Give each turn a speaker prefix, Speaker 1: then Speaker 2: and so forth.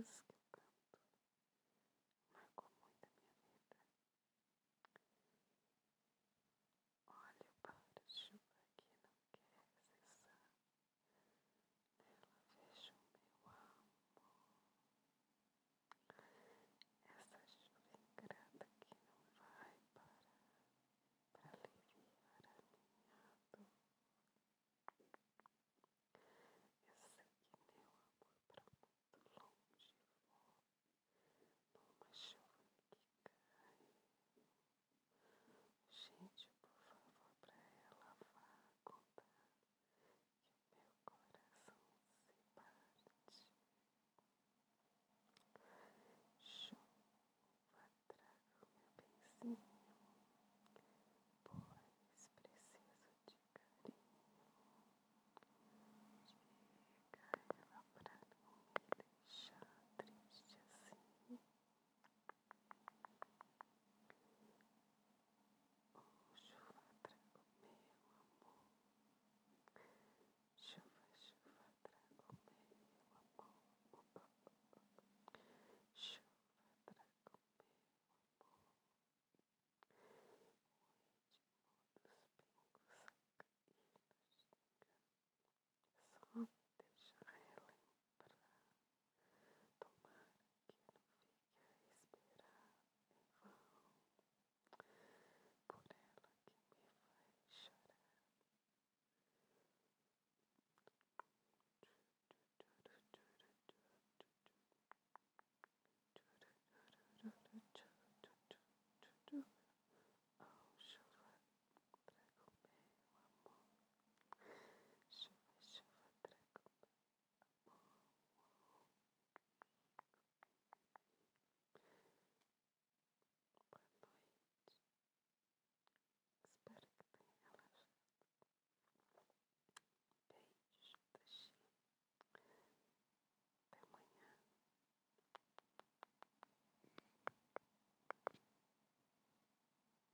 Speaker 1: of Thank you.